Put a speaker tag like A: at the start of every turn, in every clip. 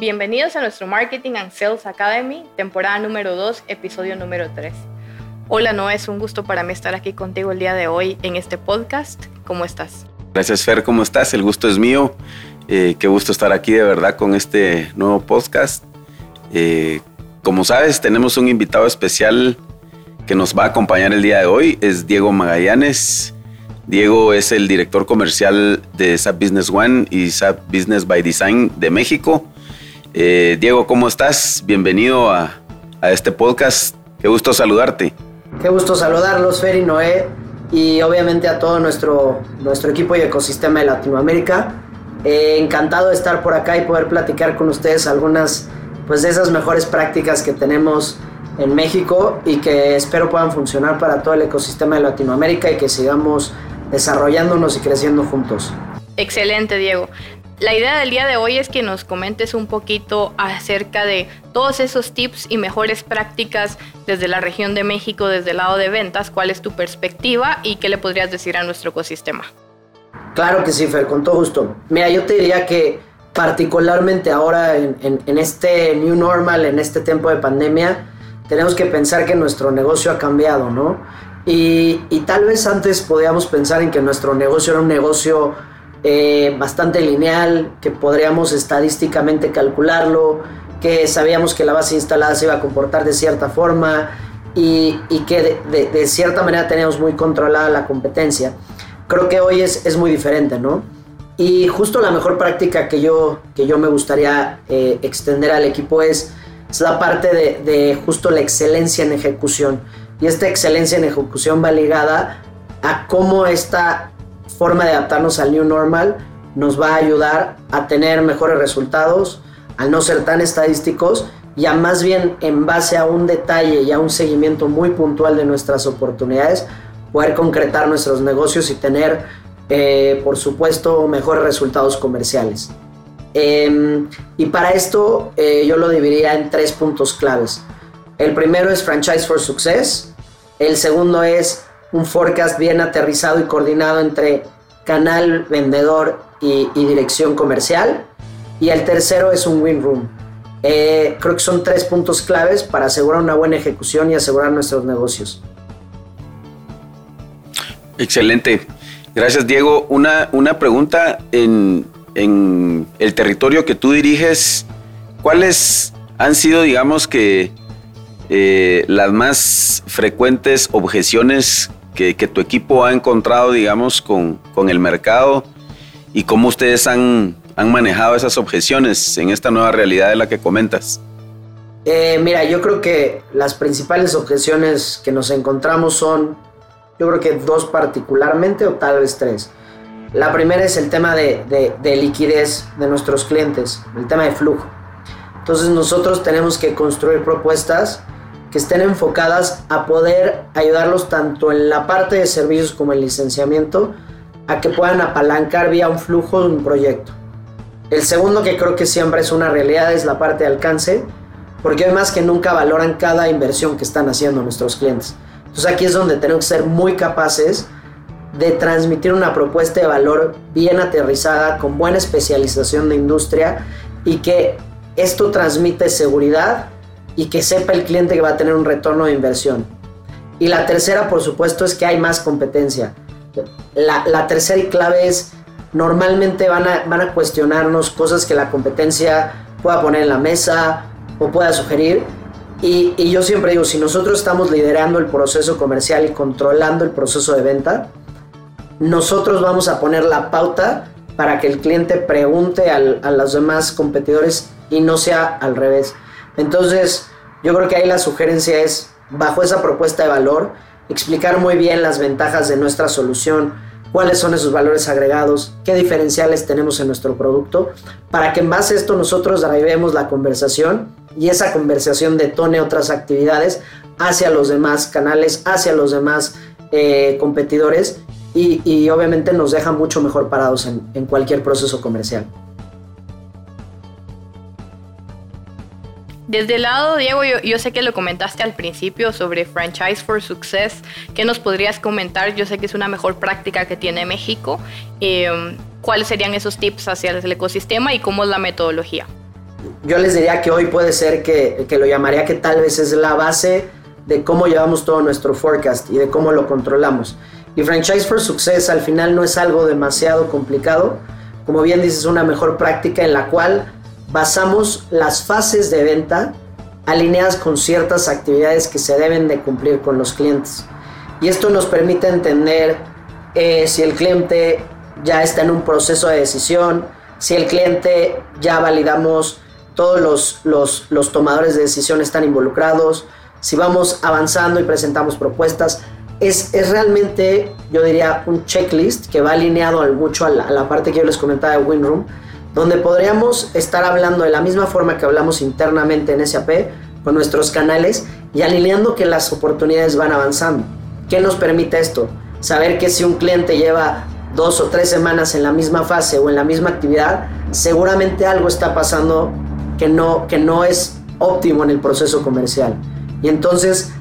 A: Bienvenidos a nuestro Marketing and Sales Academy, temporada número 2, episodio número 3. Hola Noé, es un gusto para mí estar aquí contigo el día de hoy en este podcast. ¿Cómo estás?
B: Gracias Fer, ¿cómo estás? El gusto es mío. Eh, qué gusto estar aquí de verdad con este nuevo podcast. Eh, como sabes, tenemos un invitado especial que nos va a acompañar el día de hoy. Es Diego Magallanes. Diego es el director comercial de SAP Business One y SAP Business by Design de México. Eh, Diego, ¿cómo estás? Bienvenido a, este podcast. Qué gusto saludarte.
C: Qué gusto saludarlos, Fer y Noé, y obviamente a todo nuestro, nuestro equipo y ecosistema de Latinoamérica. Eh, encantado de estar por acá y poder platicar con ustedes algunas pues, de esas mejores prácticas que tenemos en México y que espero puedan funcionar para todo el ecosistema de Latinoamérica y que sigamos desarrollándonos y creciendo juntos.
A: Excelente, Diego. La idea del día de hoy es que nos comentes un poquito acerca de todos esos tips y mejores prácticas desde la región de México, desde el lado de ventas, cuál es tu perspectiva y qué le podrías decir a nuestro ecosistema.
C: Claro que sí, Fer, con todo gusto. Mira, yo te diría que particularmente ahora en, este new normal, en este tiempo de pandemia, tenemos que pensar que nuestro negocio ha cambiado, ¿no? Y, y tal vez antes podíamos pensar en que nuestro negocio era un negocio eh, bastante lineal, que podríamos estadísticamente calcularlo, que sabíamos que la base instalada se iba a comportar de cierta forma y, que de, cierta manera teníamos muy controlada la competencia. Creo que hoy es, es muy diferente, ¿no? Y justo la mejor práctica que yo, que yo me gustaría eh, extender al equipo es, es la parte de, justo la excelencia en ejecución. Y esta excelencia en ejecución va ligada a cómo esta forma de adaptarnos al new normal nos va a ayudar a tener mejores resultados, al no ser tan estadísticos y a más bien en base a un detalle y a un seguimiento muy puntual de nuestras oportunidades, poder concretar nuestros negocios y tener, eh, por supuesto, mejores resultados comerciales. Em, y para esto eh, yo lo dividiría en tres puntos claves. El primero es Franchise for Success, el segundo es un forecast bien aterrizado y coordinado entre canal, vendedor y, dirección comercial. Y el tercero es un win room. Eh, creo que son tres puntos claves para asegurar una buena ejecución y asegurar nuestros negocios.
B: Excelente. Gracias, Diego. Una, una pregunta en, el territorio que tú diriges. ¿Cuáles han sido, digamos que, eh, las más frecuentes objeciones que, tu equipo ha encontrado, digamos, con, el mercado y cómo ustedes han, manejado esas objeciones en esta nueva realidad de la que comentas.
C: Eh, mira, yo creo que las principales objeciones que nos encontramos son, yo creo que dos particularmente o tal vez tres. La primera es el tema de, de liquidez de nuestros clientes, el tema de flujo. Entonces nosotros tenemos que construir propuestas que estén enfocadas a poder ayudarlos tanto en la parte de servicios como en licenciamiento a que puedan apalancar vía un flujo de un proyecto. El segundo que creo que siempre es una realidad es la parte de alcance, porque hoy más que nunca valoran cada inversión que están haciendo nuestros clientes. Entonces aquí es donde tenemos que ser muy capaces de transmitir una propuesta de valor bien aterrizada, con buena especialización de industria y que esto transmite seguridad, y que sepa el cliente que va a tener un retorno de inversión. Y la tercera, por supuesto, es que hay más competencia. La, tercera y clave es, normalmente van a, van a cuestionarnos cosas que la competencia pueda poner en la mesa o pueda sugerir. Y, y, yo siempre digo, si nosotros estamos liderando el proceso comercial y controlando el proceso de venta, nosotros vamos a poner la pauta para que el cliente pregunte a los demás competidores y no sea al revés. Entonces, yo creo que ahí la sugerencia es, bajo esa propuesta de valor, explicar muy bien las ventajas de nuestra solución, cuáles son esos valores agregados, qué diferenciales tenemos en nuestro producto, para que en base a esto nosotros drivemos la conversación y esa conversación detone otras actividades hacia los demás canales, hacia los demás eh, competidores y, obviamente nos deja mucho mejor parados en cualquier proceso comercial.
A: Desde el lado, Diego, yo, sé que lo comentaste al principio sobre Franchise for Success. ¿Qué nos podrías comentar? Yo sé que es una mejor práctica que tiene México. Em, ¿Cuáles serían esos tips hacia el ecosistema y cómo es la metodología?
C: yo les diría que hoy puede ser que, que lo llamaría que tal vez es la base de cómo llevamos todo nuestro forecast y de cómo lo controlamos. Y Franchise for Success al final no es algo demasiado complicado. Como bien dices, es una mejor práctica en la cual basamos las fases de venta alineadas con ciertas actividades que se deben de cumplir con los clientes. Y esto nos permite entender eh, si el cliente ya está en un proceso de decisión, si el cliente ya validamos todos los, los, los tomadores de decisión están involucrados, si vamos avanzando y presentamos propuestas. Es, es, realmente, yo diría, un checklist que va alineado mucho a la, a la, parte que yo les comentaba de WinRoom, donde podríamos estar hablando de la misma forma que hablamos internamente en SAP con nuestros canales y alineando que las oportunidades van avanzando. ¿Qué nos permite esto? Saber que si un cliente lleva dos o tres semanas en la misma fase o en la misma actividad, seguramente algo está pasando que no, que no es óptimo en el proceso comercial. Y entonces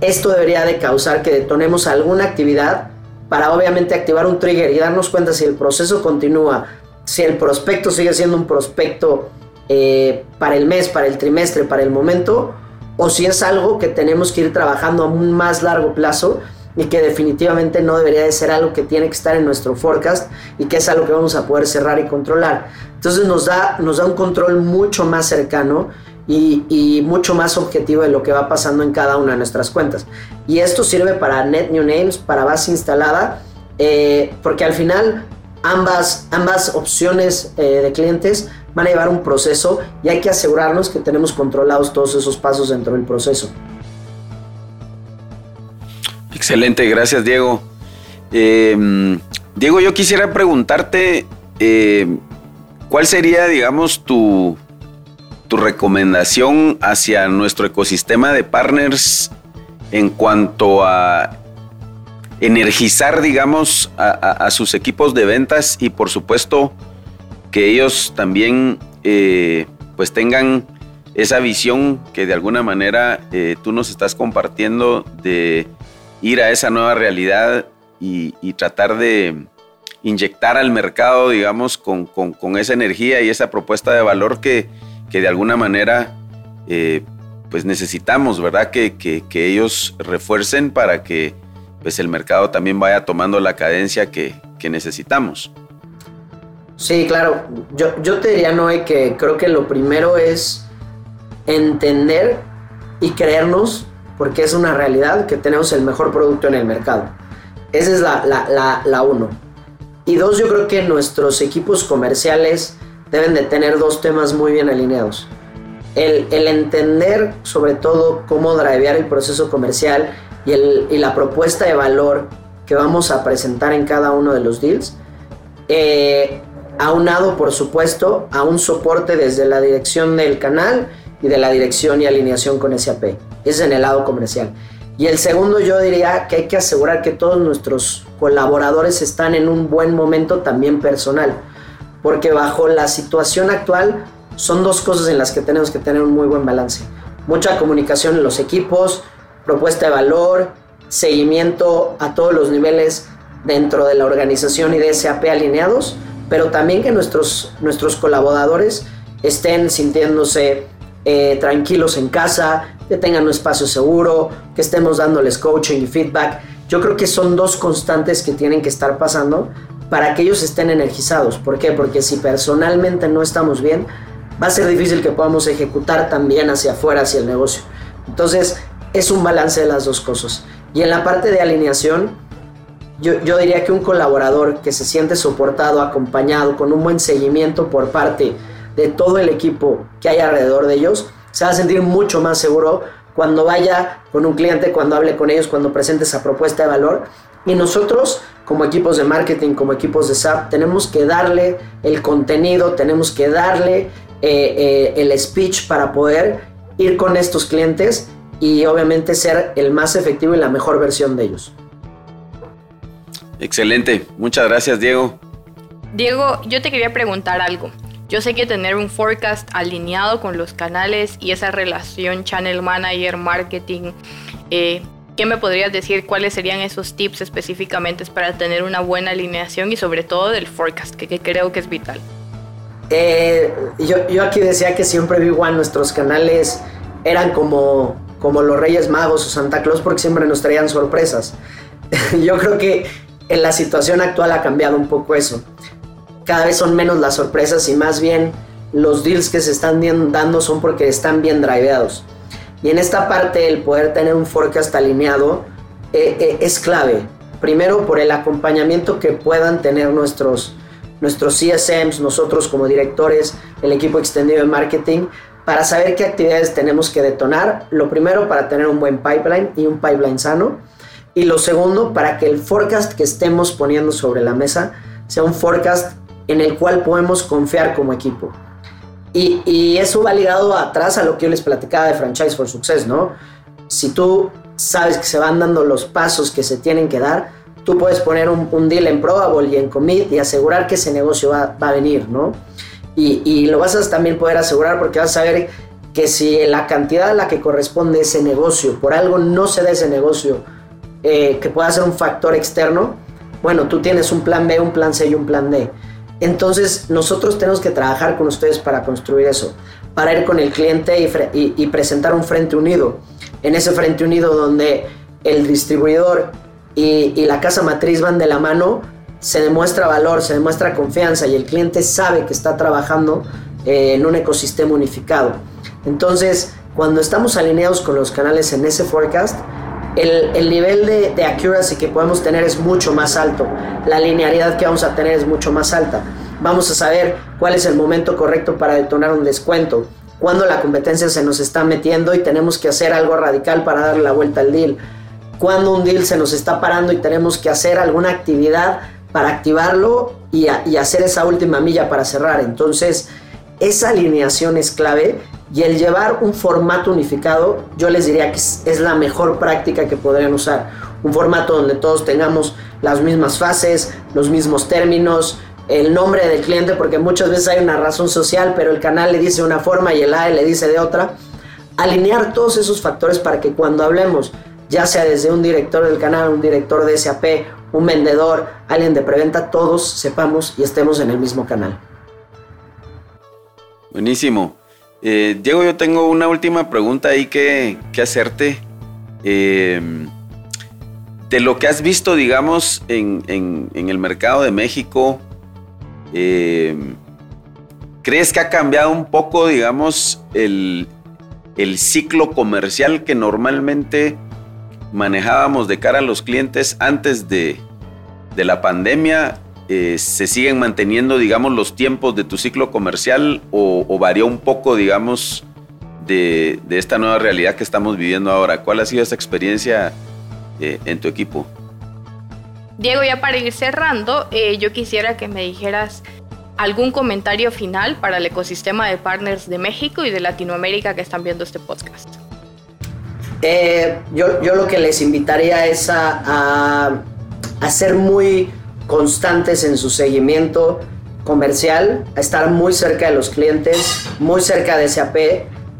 C: esto debería de causar que detonemos alguna actividad para obviamente activar un trigger y darnos cuenta si el proceso continúa, si el prospecto sigue siendo un prospecto eh, para el mes, para el trimestre, para el momento, o si es algo que tenemos que ir trabajando a un más largo plazo y que definitivamente no debería de ser algo que tiene que estar en nuestro forecast y que es algo que vamos a poder cerrar y controlar. Entonces nos da, nos da un control mucho más cercano y, mucho más objetivo de lo que va pasando en cada una de nuestras cuentas. Y esto sirve para Net New Names, para base instalada, eh, porque al final ambas, ambas opciones eh, de clientes van a llevar un proceso y hay que asegurarnos que tenemos controlados todos esos pasos dentro del proceso.
B: Excelente, gracias Diego. Em, Diego, yo quisiera preguntarte, em, ¿cuál sería, digamos, tu, tu recomendación hacia nuestro ecosistema de partners en cuanto a energizar, digamos, a, sus equipos de ventas y por supuesto que ellos también eh, pues tengan esa visión que de alguna manera eh, tú nos estás compartiendo de ir a esa nueva realidad y, tratar de inyectar al mercado, digamos, con, esa energía y esa propuesta de valor que, de alguna manera eh, pues necesitamos, ¿verdad? Que, que, ellos refuercen para que pues el mercado también vaya tomando la cadencia que, necesitamos.
C: Sí, claro. Yo, yo te diría, Noé, que creo que lo primero es entender y creernos, porque es una realidad, que tenemos el mejor producto en el mercado. Esa es la, la, la uno. Y dos, yo creo que nuestros equipos comerciales deben de tener dos temas muy bien alineados. El, entender sobre todo cómo drivear el proceso comercial y, el, y, la propuesta de valor que vamos a presentar en cada uno de los deals, eh, aunado por supuesto a un soporte desde la dirección del canal y de la dirección y alineación con SAP. Es en el lado comercial. Y el segundo yo diría que hay que asegurar que todos nuestros colaboradores están en un buen momento también personal porque bajo la situación actual son dos cosas en las que tenemos que tener un muy buen balance. Mucha comunicación en los equipos, propuesta de valor, seguimiento a todos los niveles dentro de la organización y de SAP alineados, pero también que nuestros, nuestros colaboradores estén sintiéndose eh, tranquilos en casa, que tengan un espacio seguro, que estemos dándoles coaching y feedback. Yo creo que son dos constantes que tienen que estar pasando para que ellos estén energizados. ¿Por qué? Porque si personalmente no estamos bien, va a ser difícil que podamos ejecutar también hacia afuera, hacia el negocio. Entonces, es un balance de las dos cosas. Y en la parte de alineación, yo, yo diría que un colaborador que se siente soportado, acompañado, con un buen seguimiento por parte de todo el equipo que hay alrededor de ellos, se va a sentir mucho más seguro cuando vaya con un cliente, cuando hable con ellos, cuando presente esa propuesta de valor. Y nosotros como equipos de marketing, como equipos de SAP, tenemos que darle el contenido, tenemos que darle eh, eh, el speech para poder ir con estos clientes y obviamente ser el más efectivo y la mejor versión de ellos.
B: Excelente, muchas gracias Diego.
A: Diego, yo te quería preguntar algo. Yo sé que tener un forecast alineado con los canales y esa relación channel manager, marketing, eh, ¿Qué me podrías decir cuáles serían esos tips específicamente para tener una buena alineación y sobre todo del forecast, que, creo que es vital?
C: Eh, yo, yo, aquí decía que siempre vi igual nuestros canales eran como, como los Reyes Magos o Santa Claus porque siempre nos traían sorpresas. yo creo que en la situación actual ha cambiado un poco eso. Cada vez son menos las sorpresas y más bien los deals que se están dando son porque están bien driveados. Y en esta parte el poder tener un forecast alineado eh, eh, es clave. Primero por el acompañamiento que puedan tener nuestros, nuestros CSMs, nosotros como directores, el equipo extendido de marketing, para saber qué actividades tenemos que detonar. Lo primero para tener un buen pipeline y un pipeline sano. Y lo segundo para que el forecast que estemos poniendo sobre la mesa sea un forecast en el cual podemos confiar como equipo. Y, eso va ligado atrás a lo que yo les platicaba de Franchise for Success, ¿no? Si tú sabes que se van dando los pasos que se tienen que dar, tú puedes poner un, deal en probable y en commit y asegurar que ese negocio va, a venir, ¿no? Y, lo vas a también poder asegurar porque vas a saber que si la cantidad a la que corresponde ese negocio, por algo no se da ese negocio, eh, que pueda ser un factor externo, bueno, tú tienes un plan B, un plan C y un plan D. Entonces nosotros tenemos que trabajar con ustedes para construir eso, para ir con el cliente y, presentar un frente unido. En ese frente unido donde el distribuidor y, la casa matriz van de la mano, se demuestra valor, se demuestra confianza y el cliente sabe que está trabajando eh, en un ecosistema unificado. Entonces, cuando estamos alineados con los canales en ese forecast, el, nivel de, accuracy que podemos tener es mucho más alto, la linealidad que vamos a tener es mucho más alta. Vamos a saber cuál es el momento correcto para detonar un descuento, cuando la competencia se nos está metiendo y tenemos que hacer algo radical para darle la vuelta al deal, cuando un deal se nos está parando y tenemos que hacer alguna actividad para activarlo y, hacer esa última milla para cerrar. Entonces, esa alineación es clave y el llevar un formato unificado, yo les diría que es, la mejor práctica que podrían usar. Un formato donde todos tengamos las mismas fases, los mismos términos, el nombre del cliente, porque muchas veces hay una razón social, pero el canal le dice una forma y el AE le dice de otra. Alinear todos esos factores para que cuando hablemos, ya sea desde un director del canal, un director de SAP, un vendedor, alguien de preventa, todos sepamos y estemos en el mismo canal.
B: Buenísimo. Eh, Diego, yo tengo una última pregunta ahí que, hacerte. Eh, de lo que has visto, digamos, en, el mercado de México, eh, ¿crees que ha cambiado un poco, digamos, el, ciclo comercial que normalmente manejábamos de cara a los clientes antes de, de la pandemia eh, se siguen manteniendo, digamos, los tiempos de tu ciclo comercial o, varió un poco, digamos, de, esta nueva realidad que estamos viviendo ahora? ¿Cuál ha sido esa experiencia eh, en tu equipo?
A: Diego, ya para ir cerrando, eh, yo quisiera que me dijeras algún comentario final para el ecosistema de partners de México y de Latinoamérica que están viendo este podcast.
C: Yo, yo, lo que les invitaría es a, ser muy constantes en su seguimiento comercial, a estar muy cerca de los clientes, muy cerca de SAP,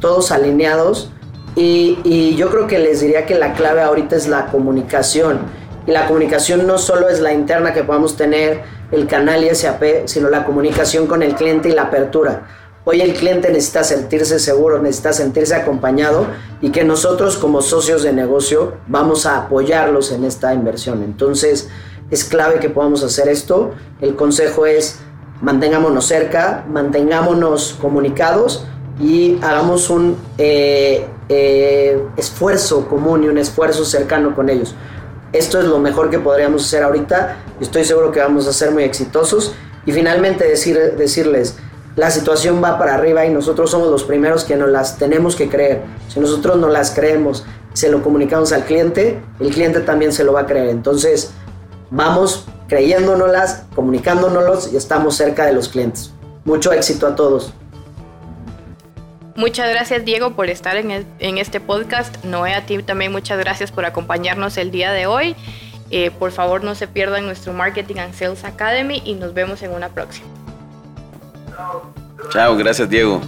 C: todos alineados. Y, yo creo que les diría que la clave ahorita es la comunicación. Y la comunicación no solo es la interna que podamos tener, el canal y SAP, sino la comunicación con el cliente y la apertura. Hoy el cliente necesita sentirse seguro, necesita sentirse acompañado y que nosotros como socios de negocio vamos a apoyarlos en esta inversión. Entonces, es clave que podamos hacer esto. El consejo es mantengámonos cerca, mantengámonos comunicados y hagamos un eh, eh, esfuerzo común y un esfuerzo cercano con ellos. Esto es lo mejor que podríamos hacer ahorita. Estoy seguro que vamos a ser muy exitosos. Y finalmente decir, decirles, la situación va para arriba y nosotros somos los primeros que nos las tenemos que creer. Si nosotros no las creemos, se lo comunicamos al cliente, el cliente también se lo va a creer. Entonces, vamos creyéndonoslas, comunicándonos y estamos cerca de los clientes. Mucho éxito a todos.
A: Muchas gracias Diego por estar en, este podcast. Noé, a ti también muchas gracias por acompañarnos el día de hoy. Eh, por favor no se pierdan nuestro Marketing and Sales Academy y nos vemos en una próxima.
B: Chao, gracias Diego.